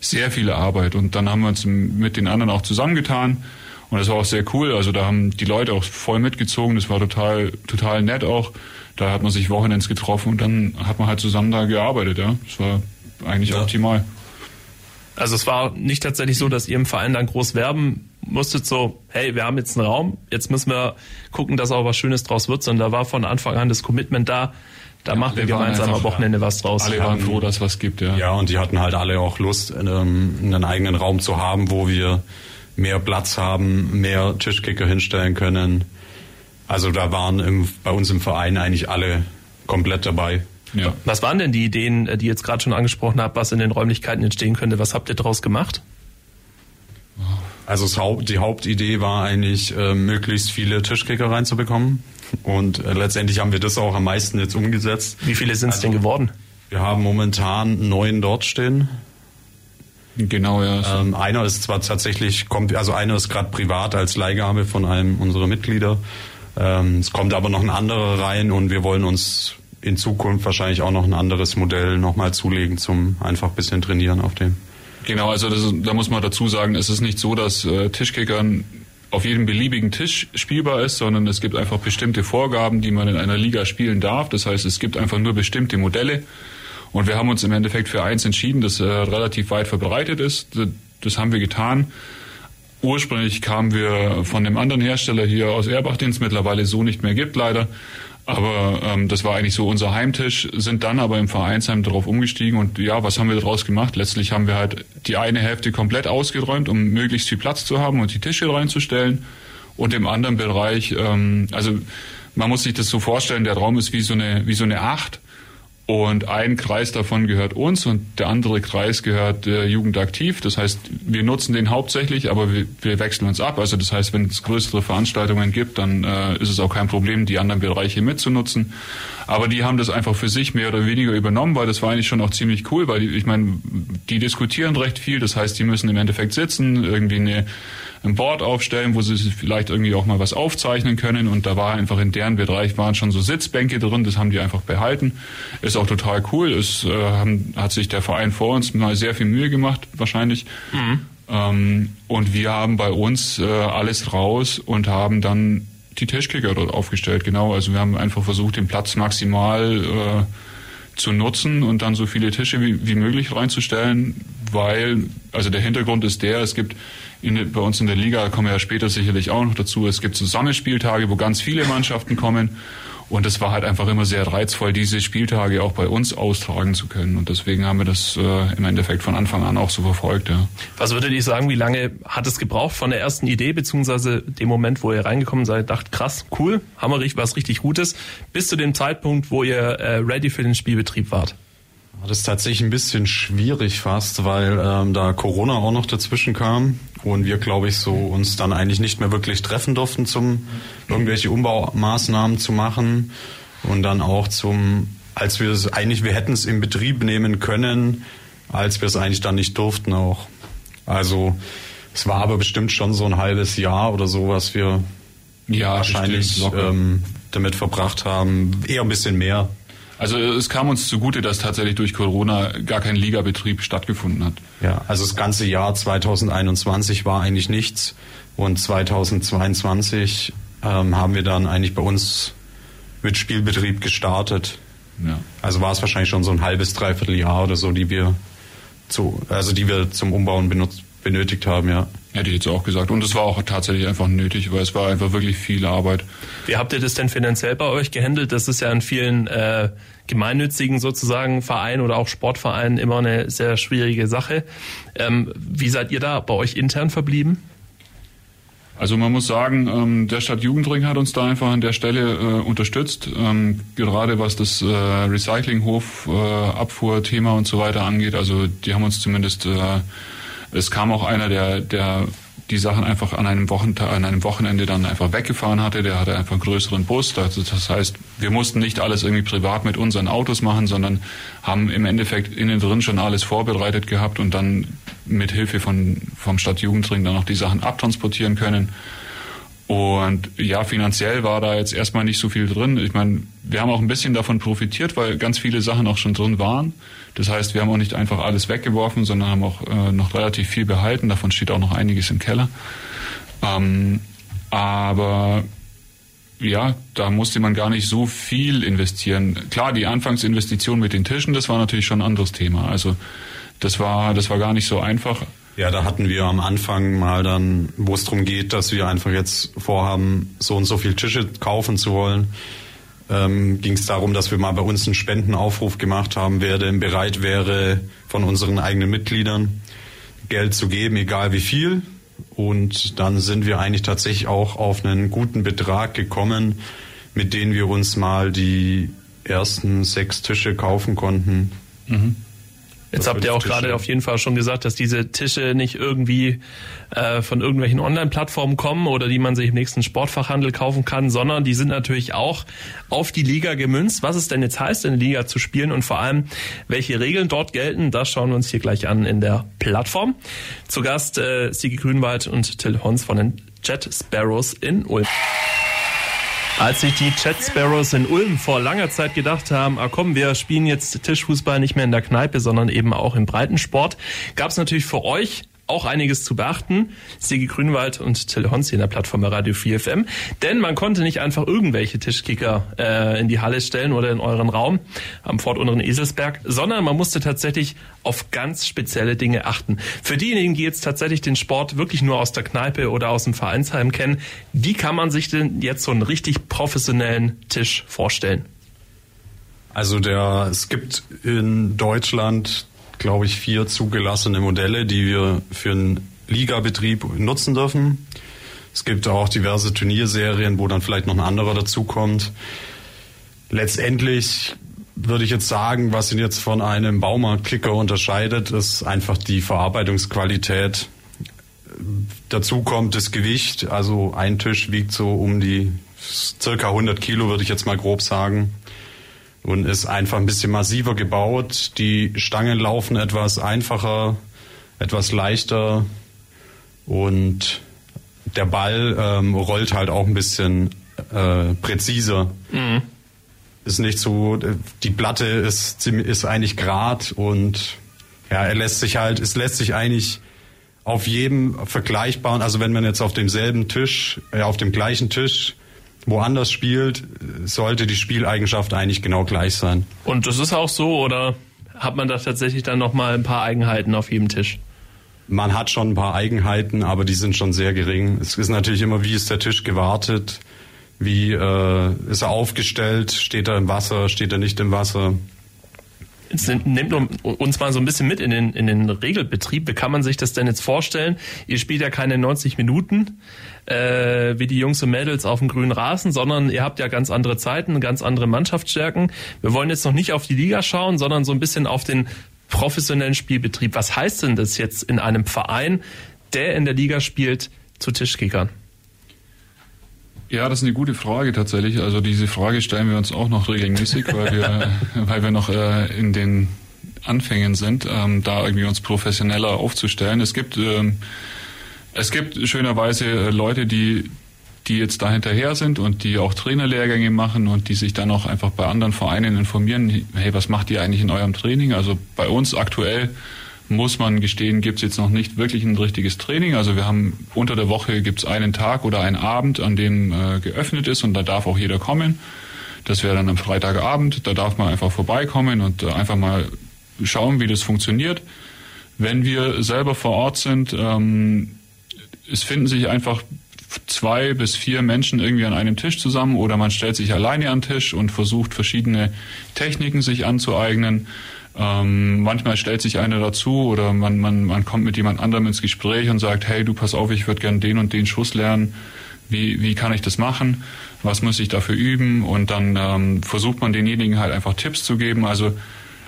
Speaker 2: sehr viel Arbeit. Und dann haben wir uns mit den anderen auch zusammengetan. Und das war auch sehr cool. Also da haben die Leute auch voll mitgezogen. Das war total, total nett auch. Da hat man sich Wochenends getroffen und dann hat man halt zusammen da gearbeitet. Ja, das war eigentlich ja. optimal.
Speaker 1: Also es war nicht tatsächlich so, dass ihr im Verein dann groß werben musstet so, hey, wir haben jetzt einen Raum, jetzt müssen wir gucken, dass auch was Schönes draus wird, sondern da war von Anfang an das Commitment da, da ja, machen wir gemeinsam am Wochenende was draus.
Speaker 2: Alle waren froh, dass es was gibt, ja.
Speaker 3: Ja, und die hatten halt alle auch Lust, einen, einen eigenen Raum zu haben, wo wir mehr Platz haben, mehr Tischkicker hinstellen können. Also da waren im, bei uns im Verein eigentlich alle komplett dabei.
Speaker 1: Ja. Was waren denn die Ideen, die ihr jetzt gerade schon angesprochen habt, was in den Räumlichkeiten entstehen könnte? Was habt ihr daraus gemacht?
Speaker 3: Also die Hauptidee war eigentlich, äh, möglichst viele Tischkicker reinzubekommen. Und äh, letztendlich haben wir das auch am meisten jetzt umgesetzt.
Speaker 1: Wie viele sind es also, denn geworden?
Speaker 3: Wir haben momentan neun dort stehen.
Speaker 2: Genau, ja.
Speaker 3: Ähm, einer ist zwar tatsächlich, kommt, also einer ist gerade privat als Leihgabe von einem unserer Mitglieder. Ähm, es kommt aber noch ein anderer rein und wir wollen uns in Zukunft wahrscheinlich auch noch ein anderes Modell nochmal zulegen zum einfach bisschen trainieren auf dem.
Speaker 2: Genau, also das, da muss man dazu sagen, es ist nicht so, dass äh, Tischkickern auf jedem beliebigen Tisch spielbar ist, sondern es gibt einfach bestimmte Vorgaben, die man in einer Liga spielen darf. Das heißt, es gibt einfach nur bestimmte Modelle. Und wir haben uns im Endeffekt für eins entschieden, das äh, relativ weit verbreitet ist. Das haben wir getan. Ursprünglich kamen wir von dem anderen Hersteller hier aus Erbach, den es mittlerweile so nicht mehr gibt, leider. Aber ähm, das war eigentlich so unser Heimtisch, sind dann aber im Vereinsheim darauf umgestiegen und ja, was haben wir daraus gemacht? Letztlich haben wir halt die eine Hälfte komplett ausgeräumt, um möglichst viel Platz zu haben und die Tische reinzustellen. Und im anderen Bereich, ähm, also man muss sich das so vorstellen, der Raum ist wie so eine, wie so eine Acht und ein Kreis davon gehört uns und der andere Kreis gehört äh, Jugendaktiv. Das heißt, wir nutzen den hauptsächlich, aber wir, wir wechseln uns ab. Also das heißt, wenn es größere Veranstaltungen gibt, dann äh, ist es auch kein Problem, die anderen Bereiche mitzunutzen. Aber die haben das einfach für sich mehr oder weniger übernommen, weil das war eigentlich schon auch ziemlich cool, weil die, ich meine, die diskutieren recht viel. Das heißt, die müssen im Endeffekt sitzen, irgendwie eine ein Board aufstellen, wo sie vielleicht irgendwie auch mal was aufzeichnen können. Und da war einfach in deren Bereich waren schon so Sitzbänke drin, das haben die einfach behalten. Ist auch total cool. Es äh, haben, hat sich der Verein vor uns mal sehr viel Mühe gemacht, wahrscheinlich. Mhm. Ähm, und wir haben bei uns äh, alles raus und haben dann die Tischkicker dort aufgestellt. Genau, also wir haben einfach versucht, den Platz maximal äh, zu nutzen und dann so viele Tische wie, wie möglich reinzustellen, weil, also der Hintergrund ist der, es gibt in, bei uns in der Liga kommen wir ja später sicherlich auch noch dazu. Es gibt so Sammelspieltage, wo ganz viele Mannschaften kommen. Und es war halt einfach immer sehr reizvoll, diese Spieltage auch bei uns austragen zu können. Und deswegen haben wir das äh, im Endeffekt von Anfang an auch so verfolgt. Ja.
Speaker 1: Was würdet ihr sagen, wie lange hat es gebraucht von der ersten Idee, beziehungsweise dem Moment, wo ihr reingekommen seid, dacht, krass, cool, wir was richtig Gutes, bis zu dem Zeitpunkt, wo ihr äh, ready für den Spielbetrieb wart?
Speaker 3: Das ist tatsächlich ein bisschen schwierig fast, weil ähm, da Corona auch noch dazwischen kam und wir, glaube ich, so uns dann eigentlich nicht mehr wirklich treffen durften, zum irgendwelche Umbaumaßnahmen zu machen und dann auch zum, als wir es eigentlich, wir hätten es in Betrieb nehmen können, als wir es eigentlich dann nicht durften auch. Also es war aber bestimmt schon so ein halbes Jahr oder so, was wir ja, wahrscheinlich ähm, damit verbracht haben, eher ein bisschen mehr.
Speaker 2: Also es kam uns zugute, dass tatsächlich durch Corona gar kein Ligabetrieb stattgefunden hat.
Speaker 3: Ja, also das ganze Jahr 2021 war eigentlich nichts und 2022 ähm, haben wir dann eigentlich bei uns mit Spielbetrieb gestartet. Ja. Also war es wahrscheinlich schon so ein halbes, dreiviertel Jahr oder so, die wir zu, also die wir zum Umbauen benutzt, benötigt haben, ja.
Speaker 2: Hätte ich jetzt auch gesagt. Und es war auch tatsächlich einfach nötig, weil es war einfach wirklich viel Arbeit.
Speaker 1: Wie habt ihr das denn finanziell bei euch gehandelt? Das ist ja in vielen äh, gemeinnützigen sozusagen Vereinen oder auch Sportvereinen immer eine sehr schwierige Sache. Ähm, wie seid ihr da bei euch intern verblieben?
Speaker 2: Also man muss sagen, ähm, der Stadtjugendring hat uns da einfach an der Stelle äh, unterstützt, ähm, gerade was das äh, Recyclinghof, äh, und so weiter angeht. Also die haben uns zumindest äh, es kam auch einer, der, der die Sachen einfach an einem, Wochentag, an einem Wochenende dann einfach weggefahren hatte. Der hatte einfach einen größeren Bus. Das heißt, wir mussten nicht alles irgendwie privat mit unseren Autos machen, sondern haben im Endeffekt innen drin schon alles vorbereitet gehabt und dann mit Hilfe von, vom Stadtjugendring dann noch die Sachen abtransportieren können. Und ja, finanziell war da jetzt erstmal nicht so viel drin. Ich meine, wir haben auch ein bisschen davon profitiert, weil ganz viele Sachen auch schon drin waren. Das heißt, wir haben auch nicht einfach alles weggeworfen, sondern haben auch äh, noch relativ viel behalten. Davon steht auch noch einiges im Keller. Ähm, aber ja, da musste man gar nicht so viel investieren. Klar, die Anfangsinvestition mit den Tischen, das war natürlich schon ein anderes Thema. Also das war, das war gar nicht so einfach.
Speaker 3: Ja, da hatten wir am Anfang mal dann, wo es darum geht, dass wir einfach jetzt vorhaben, so und so viel Tische kaufen zu wollen, ähm, ging es darum, dass wir mal bei uns einen Spendenaufruf gemacht haben, wer denn bereit wäre, von unseren eigenen Mitgliedern Geld zu geben, egal wie viel. Und dann sind wir eigentlich tatsächlich auch auf einen guten Betrag gekommen, mit dem wir uns mal die ersten sechs Tische kaufen konnten. Mhm.
Speaker 1: Jetzt habt ihr auch gerade auf jeden Fall schon gesagt, dass diese Tische nicht irgendwie äh, von irgendwelchen Online-Plattformen kommen oder die man sich im nächsten Sportfachhandel kaufen kann, sondern die sind natürlich auch auf die Liga gemünzt. Was es denn jetzt heißt, in der Liga zu spielen und vor allem, welche Regeln dort gelten, das schauen wir uns hier gleich an in der Plattform. Zu Gast äh, Sigi Grünwald und Till Hons von den Jet Sparrows in Ulm. Als sich die Chat Sparrows in Ulm vor langer Zeit gedacht haben, ah komm, wir spielen jetzt Tischfußball nicht mehr in der Kneipe, sondern eben auch im Breitensport, gab es natürlich für euch auch einiges zu beachten. Sigi Grünwald und Till Honsi in der Plattform Radio 4FM. Denn man konnte nicht einfach irgendwelche Tischkicker äh, in die Halle stellen oder in euren Raum am Fort Eselsberg, sondern man musste tatsächlich auf ganz spezielle Dinge achten. Für diejenigen, die jetzt tatsächlich den Sport wirklich nur aus der Kneipe oder aus dem Vereinsheim kennen, wie kann man sich denn jetzt so einen richtig professionellen Tisch vorstellen?
Speaker 3: Also der, es gibt in Deutschland glaube ich, vier zugelassene Modelle, die wir für einen Ligabetrieb nutzen dürfen. Es gibt auch diverse Turnierserien, wo dann vielleicht noch ein anderer dazukommt. Letztendlich würde ich jetzt sagen, was ihn jetzt von einem Baumarktkicker unterscheidet, ist einfach die Verarbeitungsqualität. Dazu kommt das Gewicht. Also ein Tisch wiegt so um die circa 100 Kilo, würde ich jetzt mal grob sagen und ist einfach ein bisschen massiver gebaut. Die Stangen laufen etwas einfacher, etwas leichter und der Ball ähm, rollt halt auch ein bisschen äh, präziser. Mhm. Ist nicht so, die Platte ist, ist eigentlich grad und ja, er lässt sich halt, es lässt sich eigentlich auf jedem vergleichbaren, also wenn man jetzt auf demselben Tisch, äh, auf dem gleichen Tisch woanders spielt, sollte die Spieleigenschaft eigentlich genau gleich sein.
Speaker 1: Und das ist auch so, oder hat man da tatsächlich dann nochmal ein paar Eigenheiten auf jedem Tisch?
Speaker 3: Man hat schon ein paar Eigenheiten, aber die sind schon sehr gering. Es ist natürlich immer, wie ist der Tisch gewartet, wie äh, ist er aufgestellt, steht er im Wasser, steht er nicht im Wasser.
Speaker 1: Nehmt uns mal so ein bisschen mit in den, in den Regelbetrieb. Wie kann man sich das denn jetzt vorstellen? Ihr spielt ja keine 90 Minuten äh, wie die Jungs und Mädels auf dem grünen Rasen, sondern ihr habt ja ganz andere Zeiten, ganz andere Mannschaftsstärken. Wir wollen jetzt noch nicht auf die Liga schauen, sondern so ein bisschen auf den professionellen Spielbetrieb. Was heißt denn das jetzt in einem Verein, der in der Liga spielt, zu Tischkickern?
Speaker 2: Ja, das ist eine gute Frage tatsächlich. Also diese Frage stellen wir uns auch noch regelmäßig, weil wir, (laughs) weil wir noch äh, in den Anfängen sind, ähm, da irgendwie uns professioneller aufzustellen. Es gibt ähm, es gibt schönerweise äh, Leute, die die jetzt da hinterher sind und die auch Trainerlehrgänge machen und die sich dann auch einfach bei anderen Vereinen informieren, hey, was macht ihr eigentlich in eurem Training? Also bei uns aktuell muss man gestehen, gibt es jetzt noch nicht wirklich ein richtiges Training. Also wir haben unter der Woche gibt es einen Tag oder einen Abend, an dem äh, geöffnet ist und da darf auch jeder kommen. Das wäre dann am Freitagabend. Da darf man einfach vorbeikommen und äh, einfach mal schauen, wie das funktioniert. Wenn wir selber vor Ort sind, ähm, es finden sich einfach zwei bis vier Menschen irgendwie an einem Tisch zusammen oder man stellt sich alleine an den Tisch und versucht verschiedene Techniken sich anzueignen. Ähm, manchmal stellt sich einer dazu oder man, man, man kommt mit jemand anderem ins Gespräch und sagt, hey, du pass auf, ich würde gern den und den Schuss lernen. Wie, wie kann ich das machen? Was muss ich dafür üben? Und dann ähm, versucht man denjenigen halt einfach Tipps zu geben. Also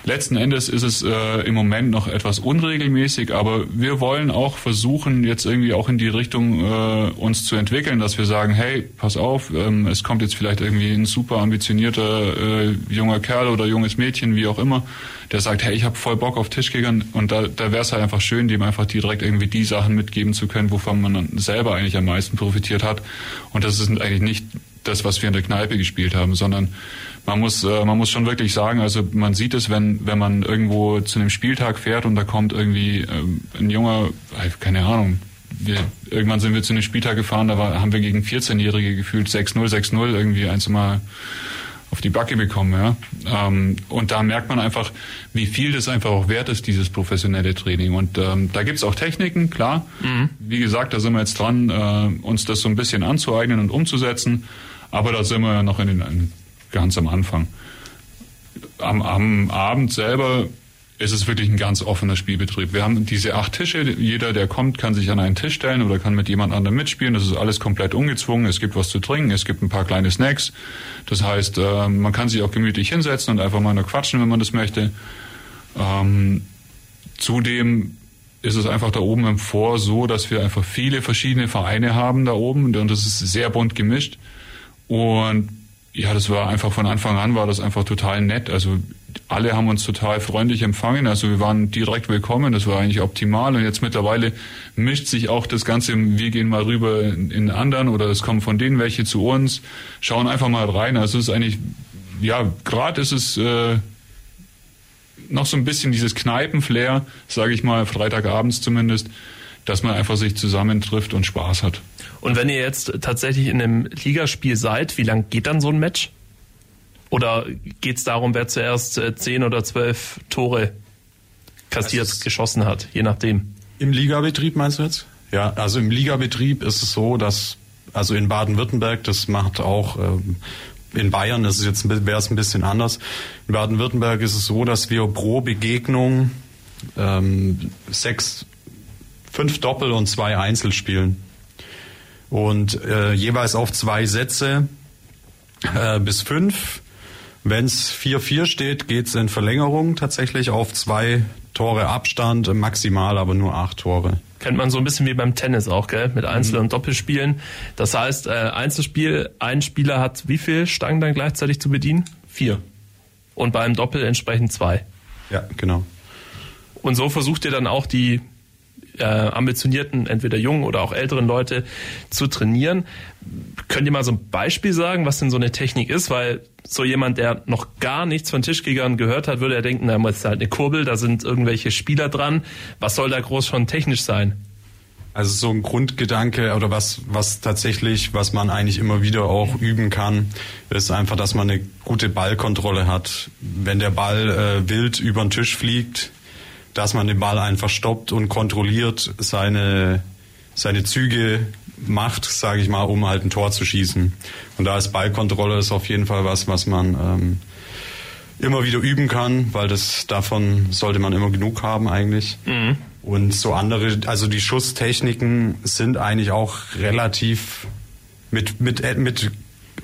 Speaker 2: Letzten Endes ist es äh, im Moment noch etwas unregelmäßig, aber wir wollen auch versuchen, jetzt irgendwie auch in die Richtung äh, uns zu entwickeln, dass wir sagen, hey, pass auf, ähm, es kommt jetzt vielleicht irgendwie ein super ambitionierter äh, junger Kerl oder junges Mädchen, wie auch immer, der sagt, hey, ich habe voll Bock auf Tischkickern und da, da wäre es halt einfach schön, dem einfach direkt irgendwie die Sachen mitgeben zu können, wovon man selber eigentlich am meisten profitiert hat. Und das ist eigentlich nicht das, was wir in der Kneipe gespielt haben, sondern man muss, äh, man muss schon wirklich sagen, also man sieht es, wenn, wenn man irgendwo zu einem Spieltag fährt und da kommt irgendwie ähm, ein junger, äh, keine Ahnung, wir, irgendwann sind wir zu einem Spieltag gefahren, da war, haben wir gegen 14-Jährige gefühlt 6-0, 6-0 irgendwie eins mal auf die Backe bekommen, ja. Ähm, und da merkt man einfach, wie viel das einfach auch wert ist, dieses professionelle Training. Und ähm, da gibt's auch Techniken, klar. Mhm. Wie gesagt, da sind wir jetzt dran, äh, uns das so ein bisschen anzueignen und umzusetzen. Aber da sind wir ja noch in den ganz am Anfang. Am, am Abend selber ist es wirklich ein ganz offener Spielbetrieb. Wir haben diese acht Tische. Jeder, der kommt, kann sich an einen Tisch stellen oder kann mit jemand anderem mitspielen. Das ist alles komplett ungezwungen. Es gibt was zu trinken, es gibt ein paar kleine Snacks. Das heißt, äh, man kann sich auch gemütlich hinsetzen und einfach mal nur quatschen, wenn man das möchte. Ähm, zudem ist es einfach da oben im Vor so, dass wir einfach viele verschiedene Vereine haben da oben und es ist sehr bunt gemischt. Und ja, das war einfach von Anfang an war das einfach total nett. Also alle haben uns total freundlich empfangen. Also wir waren direkt willkommen. Das war eigentlich optimal. Und jetzt mittlerweile mischt sich auch das Ganze. Wir gehen mal rüber in, anderen oder es kommen von denen welche zu uns. Schauen einfach mal rein. Also es ist eigentlich, ja, gerade ist es äh, noch so ein bisschen dieses Kneipenflair, sage ich mal, Freitagabends zumindest, dass man einfach sich zusammentrifft und Spaß hat.
Speaker 1: Und wenn ihr jetzt tatsächlich in einem Ligaspiel seid, wie lang geht dann so ein Match? Oder geht es darum, wer zuerst äh, zehn oder zwölf Tore kassiert, also geschossen hat, je nachdem?
Speaker 3: Im Ligabetrieb meinst du jetzt? Ja, also im Ligabetrieb ist es so, dass also in Baden-Württemberg, das macht auch ähm, in Bayern ist es jetzt wäre es ein bisschen anders. In Baden-Württemberg ist es so, dass wir pro Begegnung ähm, sechs, fünf Doppel und zwei Einzel spielen und äh, jeweils auf zwei Sätze äh, bis fünf. Wenn es 4-4 steht, geht es in Verlängerung tatsächlich auf zwei Tore Abstand, maximal aber nur acht Tore.
Speaker 1: Kennt man so ein bisschen wie beim Tennis auch, gell? Mit Einzel- und Doppelspielen. Das heißt, äh, Einzelspiel, ein Spieler hat wie viel Stangen dann gleichzeitig zu bedienen? Vier. Und beim Doppel entsprechend zwei.
Speaker 3: Ja, genau.
Speaker 1: Und so versucht ihr dann auch die äh, ambitionierten, entweder jungen oder auch älteren Leute zu trainieren. Könnt ihr mal so ein Beispiel sagen, was denn so eine Technik ist? Weil so jemand, der noch gar nichts von Tischkickern gehört hat, würde er denken, da ist halt eine Kurbel, da sind irgendwelche Spieler dran. Was soll da groß schon technisch sein?
Speaker 3: Also so ein Grundgedanke oder was, was tatsächlich, was man eigentlich immer wieder auch üben kann, ist einfach, dass man eine gute Ballkontrolle hat. Wenn der Ball äh, wild über den Tisch fliegt, dass man den Ball einfach stoppt und kontrolliert seine, seine Züge macht, sage ich mal, um halt ein Tor zu schießen. Und da ist Ballkontrolle ist auf jeden Fall was, was man ähm, immer wieder üben kann, weil das davon sollte man immer genug haben eigentlich. Mhm. Und so andere, also die Schusstechniken sind eigentlich auch relativ mit mit mit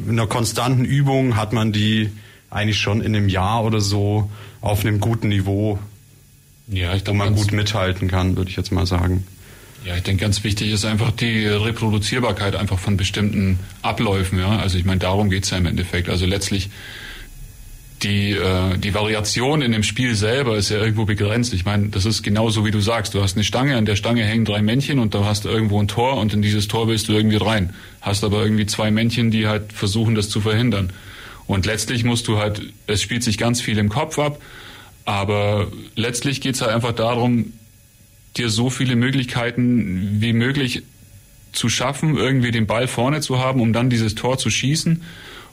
Speaker 3: einer konstanten Übung hat man die eigentlich schon in einem Jahr oder so auf einem guten Niveau ja, ich wo man gut mithalten kann, würde ich jetzt mal sagen.
Speaker 2: Ja, ich denke, ganz wichtig ist einfach die Reproduzierbarkeit einfach von bestimmten Abläufen. Ja, also ich meine, darum geht's ja im Endeffekt. Also letztlich die, äh, die Variation in dem Spiel selber ist ja irgendwo begrenzt. Ich meine, das ist genauso wie du sagst. Du hast eine Stange, an der Stange hängen drei Männchen und da hast du irgendwo ein Tor und in dieses Tor willst du irgendwie rein. Hast aber irgendwie zwei Männchen, die halt versuchen, das zu verhindern. Und letztlich musst du halt, es spielt sich ganz viel im Kopf ab aber letztlich geht es halt einfach darum, dir so viele Möglichkeiten wie möglich zu schaffen, irgendwie den Ball vorne zu haben, um dann dieses Tor zu schießen.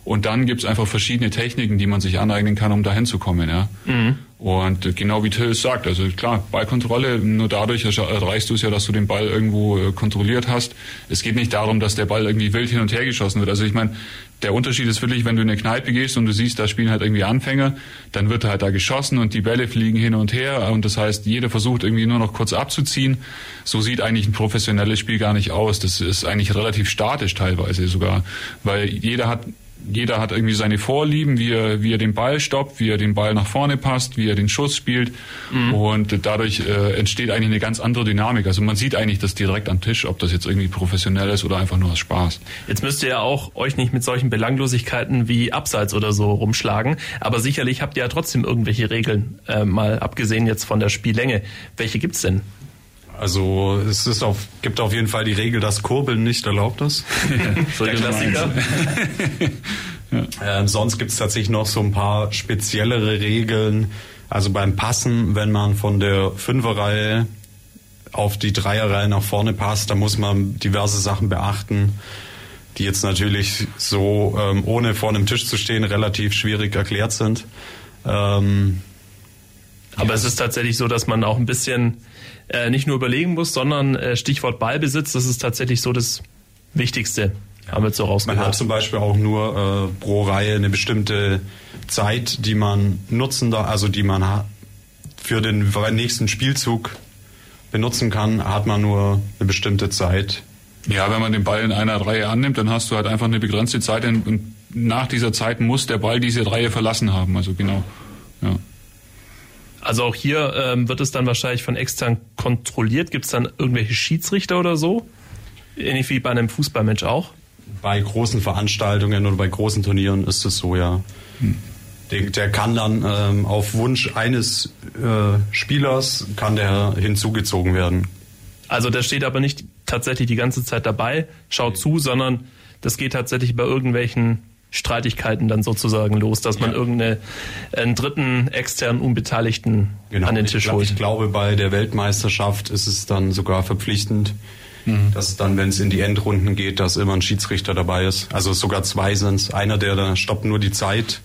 Speaker 2: Und dann gibt es einfach verschiedene Techniken, die man sich aneignen kann, um dahin zu kommen. Ja? Mhm. Und genau wie Till sagt, also klar, Ballkontrolle, nur dadurch erreichst du es ja, dass du den Ball irgendwo äh, kontrolliert hast. Es geht nicht darum, dass der Ball irgendwie wild hin und her geschossen wird. Also ich meine, der Unterschied ist wirklich, wenn du in eine Kneipe gehst und du siehst, da spielen halt irgendwie Anfänger, dann wird halt da geschossen und die Bälle fliegen hin und her und das heißt, jeder versucht irgendwie nur noch kurz abzuziehen. So sieht eigentlich ein professionelles Spiel gar nicht aus. Das ist eigentlich relativ statisch teilweise sogar, weil jeder hat jeder hat irgendwie seine Vorlieben, wie er, wie er den Ball stoppt, wie er den Ball nach vorne passt, wie er den Schuss spielt. Mhm. Und dadurch äh, entsteht eigentlich eine ganz andere Dynamik. Also man sieht eigentlich das direkt am Tisch, ob das jetzt irgendwie professionell ist oder einfach nur aus Spaß.
Speaker 1: Jetzt müsst ihr ja auch euch nicht mit solchen Belanglosigkeiten wie Abseits oder so rumschlagen. Aber sicherlich habt ihr ja trotzdem irgendwelche Regeln, äh, mal abgesehen jetzt von der Spiellänge. Welche gibt's denn?
Speaker 3: Also es ist auf, gibt auf jeden Fall die Regel, dass Kurbeln nicht erlaubt ist. (laughs) Der Klassiker. (laughs) ja. ähm, sonst gibt es tatsächlich noch so ein paar speziellere Regeln. Also beim Passen, wenn man von der Fünferreihe auf die Dreierreihe nach vorne passt, da muss man diverse Sachen beachten, die jetzt natürlich so ähm, ohne vor einem Tisch zu stehen relativ schwierig erklärt sind. Ähm,
Speaker 1: Aber ja. es ist tatsächlich so, dass man auch ein bisschen äh, nicht nur überlegen muss, sondern äh, Stichwort Ballbesitz, das ist tatsächlich so das Wichtigste. Haben wir so rausgehört.
Speaker 3: Man hat zum Beispiel auch nur äh, pro Reihe eine bestimmte Zeit, die man nutzen darf, also die man für den nächsten Spielzug benutzen kann, hat man nur eine bestimmte Zeit.
Speaker 2: Ja, wenn man den Ball in einer Reihe annimmt, dann hast du halt einfach eine begrenzte Zeit und nach dieser Zeit muss der Ball diese Reihe verlassen haben. Also genau. Ja.
Speaker 1: Also auch hier ähm, wird es dann wahrscheinlich von extern kontrolliert. Gibt es dann irgendwelche Schiedsrichter oder so? Ähnlich wie bei einem Fußballmensch auch?
Speaker 3: Bei großen Veranstaltungen oder bei großen Turnieren ist es so, ja. Hm. Der, der, kann dann ähm, auf Wunsch eines äh, Spielers kann der hinzugezogen werden.
Speaker 1: Also der steht aber nicht tatsächlich die ganze Zeit dabei, schaut zu, sondern das geht tatsächlich bei irgendwelchen Streitigkeiten dann sozusagen los, dass man ja. irgendeinen dritten externen Unbeteiligten genau. an den Tisch
Speaker 3: ich,
Speaker 1: holt.
Speaker 3: Ich glaube, bei der Weltmeisterschaft ist es dann sogar verpflichtend, mhm. dass dann, wenn es in die Endrunden geht, dass immer ein Schiedsrichter dabei ist. Also sogar zwei sind es. Einer, der da stoppt nur die Zeit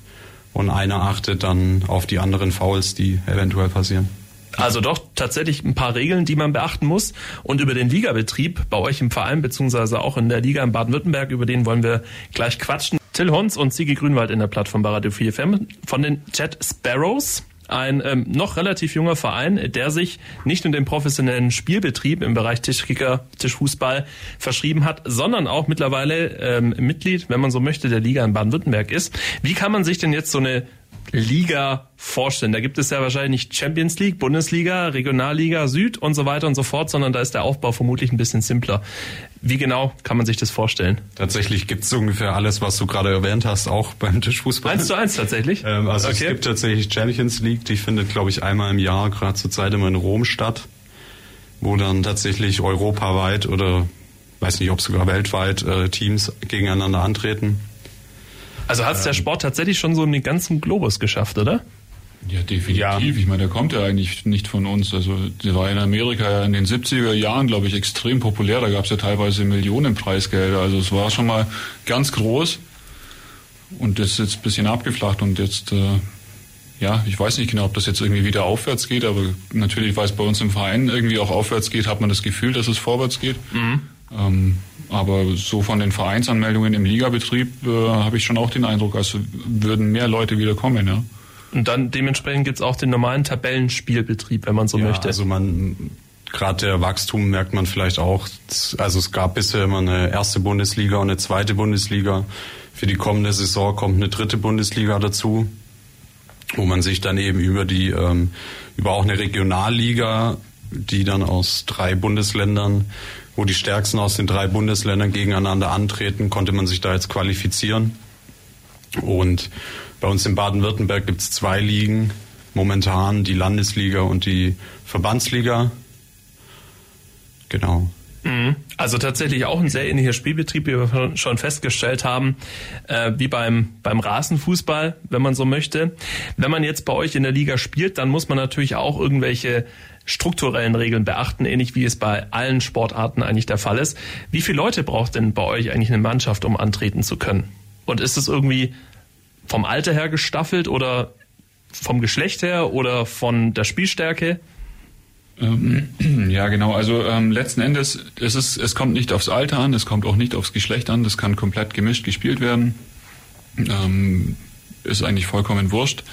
Speaker 3: und einer achtet dann auf die anderen Fouls, die eventuell passieren.
Speaker 1: Also doch tatsächlich ein paar Regeln, die man beachten muss. Und über den Ligabetrieb bei euch im Verein, beziehungsweise auch in der Liga in Baden-Württemberg, über den wollen wir gleich quatschen. Till Hons und Sigi Grünwald in der Plattform bei Radio 4 FM von den Jet Sparrows. Ein ähm, noch relativ junger Verein, der sich nicht nur dem professionellen Spielbetrieb im Bereich Tischkicker, Tischfußball verschrieben hat, sondern auch mittlerweile ähm, Mitglied, wenn man so möchte, der Liga in Baden-Württemberg ist. Wie kann man sich denn jetzt so eine Liga vorstellen? Da gibt es ja wahrscheinlich nicht Champions League, Bundesliga, Regionalliga Süd und so weiter und so fort, sondern da ist der Aufbau vermutlich ein bisschen simpler. Wie genau kann man sich das vorstellen?
Speaker 3: Tatsächlich gibt es ungefähr alles, was du gerade erwähnt hast, auch beim Tischfußball.
Speaker 1: Eins zu eins tatsächlich?
Speaker 3: Ähm, also okay. es gibt tatsächlich Champions League, die findet, glaube ich, einmal im Jahr, gerade zur Zeit immer in Rom statt, wo dann tatsächlich europaweit oder weiß nicht, ob sogar weltweit äh, Teams gegeneinander antreten.
Speaker 1: Also hat es der Sport tatsächlich schon so einen ganzen Globus geschafft, oder?
Speaker 2: Ja, definitiv. Ja. Ich meine, der kommt ja eigentlich nicht von uns. Also der war in Amerika ja in den 70er Jahren, glaube ich, extrem populär. Da gab es ja teilweise Millionen Preisgelder. Also es war schon mal ganz groß. Und das ist jetzt ein bisschen abgeflacht und jetzt, äh, ja, ich weiß nicht genau, ob das jetzt irgendwie wieder aufwärts geht, aber natürlich, weil es bei uns im Verein irgendwie auch aufwärts geht, hat man das Gefühl, dass es vorwärts geht. Mhm. Ähm, aber so von den Vereinsanmeldungen im Ligabetrieb äh, habe ich schon auch den Eindruck, als würden mehr Leute wieder kommen, ja.
Speaker 1: Und dann dementsprechend gibt es auch den normalen Tabellenspielbetrieb, wenn man so
Speaker 3: ja,
Speaker 1: möchte.
Speaker 3: Also man gerade der Wachstum merkt man vielleicht auch. Also es gab bisher immer eine erste Bundesliga und eine zweite Bundesliga. Für die kommende Saison kommt eine dritte Bundesliga dazu, wo man sich dann eben über die ähm, über auch eine Regionalliga, die dann aus drei Bundesländern wo die Stärksten aus den drei Bundesländern gegeneinander antreten, konnte man sich da jetzt qualifizieren. Und bei uns in Baden-Württemberg gibt es zwei Ligen momentan, die Landesliga und die Verbandsliga. Genau.
Speaker 1: Mhm. Also tatsächlich auch ein sehr ähnlicher Spielbetrieb, wie wir schon festgestellt haben, äh, wie beim, beim Rasenfußball, wenn man so möchte. Wenn man jetzt bei euch in der Liga spielt, dann muss man natürlich auch irgendwelche strukturellen Regeln beachten, ähnlich wie es bei allen Sportarten eigentlich der Fall ist. Wie viele Leute braucht denn bei euch eigentlich eine Mannschaft, um antreten zu können? Und ist es irgendwie vom Alter her gestaffelt oder vom Geschlecht her oder von der Spielstärke?
Speaker 2: Ähm, (clears throat) ja, genau. Also ähm, letzten Endes, es, ist, es kommt nicht aufs Alter an, es kommt auch nicht aufs Geschlecht an, das kann komplett gemischt gespielt werden. Ähm, ist eigentlich vollkommen wurscht.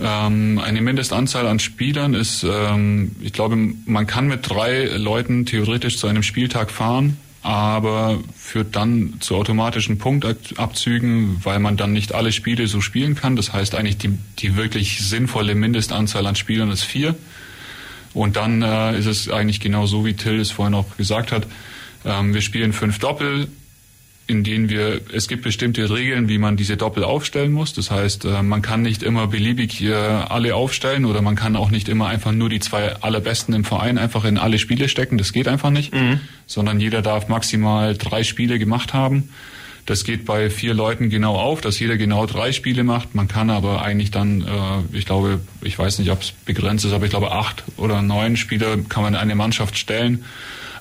Speaker 2: Ähm, eine Mindestanzahl an Spielern ist, ähm, ich glaube, man kann mit drei Leuten theoretisch zu einem Spieltag fahren, aber führt dann zu automatischen Punktabzügen, weil man dann nicht alle Spiele so spielen kann. Das heißt eigentlich, die, die wirklich sinnvolle Mindestanzahl an Spielern ist vier. Und dann äh, ist es eigentlich genau so, wie Till es vorhin auch gesagt hat. Ähm, wir spielen fünf Doppel, in denen wir, es gibt bestimmte Regeln, wie man diese Doppel aufstellen muss. Das heißt, äh, man kann nicht immer beliebig alle aufstellen oder man kann auch nicht immer einfach nur die zwei allerbesten im Verein einfach in alle Spiele stecken. Das geht einfach nicht. Mhm. Sondern jeder darf maximal drei Spiele gemacht haben. Das geht bei vier Leuten genau auf, dass jeder genau drei Spiele macht. Man kann aber eigentlich dann, äh, ich glaube, ich weiß nicht, ob es begrenzt ist, aber ich glaube acht oder neun Spieler kann man in eine Mannschaft stellen.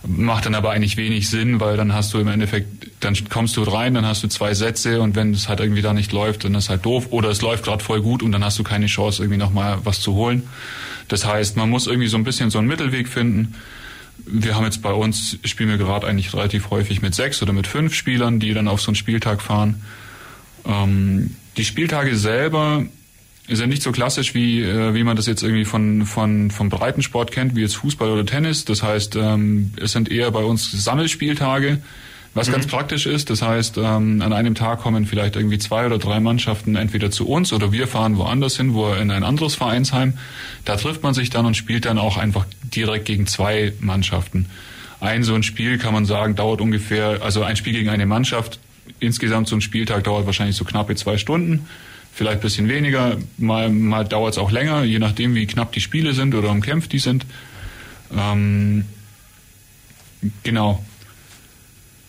Speaker 2: Macht dann aber eigentlich wenig Sinn, weil dann hast du im Endeffekt, dann kommst du rein, dann hast du zwei Sätze und wenn es halt irgendwie da nicht läuft, dann ist halt doof. Oder es läuft gerade voll gut und dann hast du keine Chance, irgendwie nochmal was zu holen. Das heißt, man muss irgendwie so ein bisschen so einen Mittelweg finden. Wir haben jetzt bei uns, spielen wir gerade eigentlich relativ häufig mit sechs oder mit fünf Spielern, die dann auf so einen Spieltag fahren. Ähm, die Spieltage selber ist ja nicht so klassisch, wie, äh, wie man das jetzt irgendwie von, von, vom Breitensport kennt, wie jetzt Fußball oder Tennis. Das heißt, ähm, es sind eher bei uns Sammelspieltage, was mhm. ganz praktisch ist. Das heißt, ähm, an einem Tag kommen vielleicht irgendwie zwei oder drei Mannschaften entweder zu uns oder wir fahren woanders hin, wo in ein anderes Vereinsheim. Da trifft man sich dann und spielt dann auch einfach direkt gegen zwei Mannschaften. Ein so ein Spiel kann man sagen, dauert ungefähr, also ein Spiel gegen eine Mannschaft insgesamt so ein Spieltag dauert wahrscheinlich so knappe zwei Stunden. Vielleicht bisschen weniger, mal, mal dauert es auch länger, je nachdem, wie knapp die Spiele sind oder umkämpft die sind. Ähm, genau.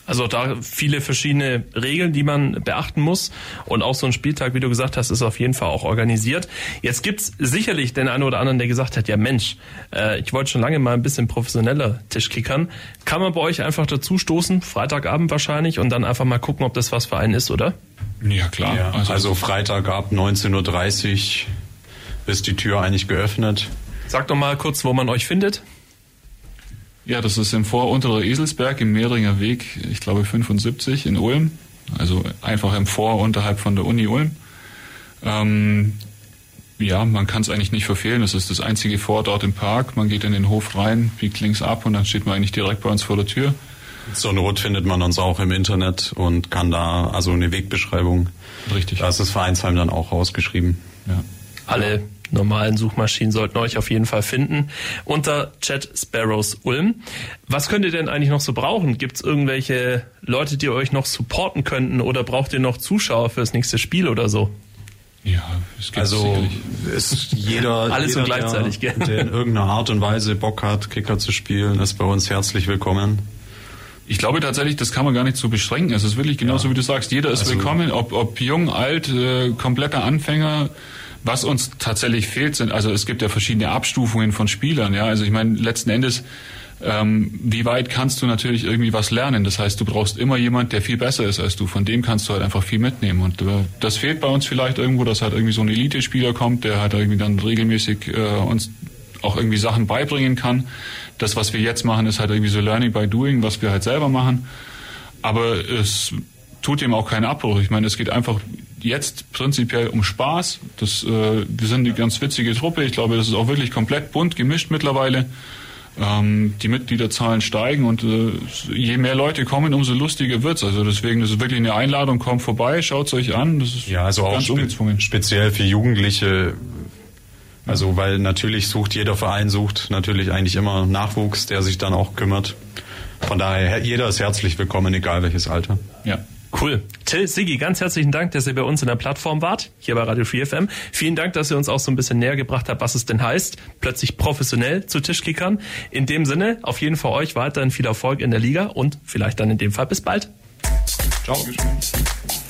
Speaker 1: Also da viele verschiedene Regeln, die man beachten muss. Und auch so ein Spieltag, wie du gesagt hast, ist auf jeden Fall auch organisiert. Jetzt gibt's sicherlich den einen oder anderen, der gesagt hat, ja Mensch, äh, ich wollte schon lange mal ein bisschen professioneller Tischkickern. Kann man bei euch einfach dazu stoßen, Freitagabend wahrscheinlich, und dann einfach mal gucken, ob das was für einen ist, oder?
Speaker 2: Ja, klar.
Speaker 3: Ja, also, also Freitag ab 19.30 Uhr ist die Tür eigentlich geöffnet.
Speaker 1: Sag doch mal kurz, wo man euch findet.
Speaker 2: Ja, das ist im Vor Unterer Eselsberg im Mehringer Weg, ich glaube 75 in Ulm. Also einfach im Vor unterhalb von der Uni Ulm. Ähm, ja, man kann es eigentlich nicht verfehlen. Das ist das einzige Vorort im Park. Man geht in den Hof rein, biegt links ab und dann steht man eigentlich direkt bei uns vor der Tür.
Speaker 3: Zur Not findet man uns auch im Internet und kann da also eine Wegbeschreibung.
Speaker 2: Richtig.
Speaker 3: Da ist das Vereinsheim dann auch rausgeschrieben.
Speaker 1: Ja. Alle normalen Suchmaschinen sollten euch auf jeden Fall finden unter Chat Sparrows Ulm. Was könnt ihr denn eigentlich noch so brauchen? Gibt es irgendwelche Leute, die euch noch supporten könnten oder braucht ihr noch Zuschauer fürs nächste Spiel oder so?
Speaker 2: Ja, es gibt
Speaker 3: also
Speaker 2: sicherlich.
Speaker 3: ist jeder, (laughs)
Speaker 1: Alles
Speaker 3: jeder
Speaker 1: so gleichzeitig,
Speaker 3: der, der in irgendeiner Art und Weise Bock hat, Kicker zu spielen, ist bei uns herzlich willkommen.
Speaker 2: Ich glaube tatsächlich, das kann man gar nicht so beschränken. Es ist wirklich genauso, ja. wie du sagst. Jeder ist
Speaker 3: Also-
Speaker 2: willkommen, ob, ob jung, alt, äh, kompletter Anfänger. Was uns tatsächlich fehlt, sind, also es gibt ja verschiedene Abstufungen von Spielern. Ja, also ich meine, letzten Endes, ähm, wie weit kannst du natürlich irgendwie was lernen? Das heißt, du brauchst immer jemand, der viel besser ist als du. Von dem kannst du halt einfach viel mitnehmen. Und äh, das fehlt bei uns vielleicht irgendwo, dass halt irgendwie so ein Elite-Spieler kommt, der halt irgendwie dann regelmäßig äh, uns auch irgendwie Sachen beibringen kann. Das, was wir jetzt machen, ist halt irgendwie so Learning by Doing, was wir halt selber machen. Aber es tut ihm auch keinen Abbruch. Ich meine, es geht einfach jetzt prinzipiell um Spaß. Das, äh, wir sind eine ganz witzige Truppe. Ich glaube, das ist auch wirklich komplett bunt gemischt mittlerweile. Ähm, die Mitgliederzahlen steigen und äh, je mehr Leute kommen, umso lustiger wird's. Also deswegen, das ist wirklich eine Einladung. Kommt vorbei, schaut's euch an. Das ist
Speaker 3: Ja, also auch
Speaker 2: ganz
Speaker 3: spe
Speaker 2: ungezwungen.
Speaker 3: speziell für Jugendliche. Also weil natürlich sucht jeder Verein sucht natürlich eigentlich immer Nachwuchs, der sich dann auch kümmert. Von daher jeder ist herzlich willkommen, egal welches Alter.
Speaker 2: Ja.
Speaker 1: Cool. Till, Sigi, ganz herzlichen Dank, dass ihr bei uns in der Plattform wart, hier bei Radio Free FM. Vielen Dank, dass ihr uns auch so ein bisschen näher gebracht habt, was es denn heißt, plötzlich professionell zu Tischkickern. In dem Sinne, auf jeden Fall euch weiterhin viel Erfolg in der Liga und vielleicht dann in dem Fall bis bald.
Speaker 2: Ciao.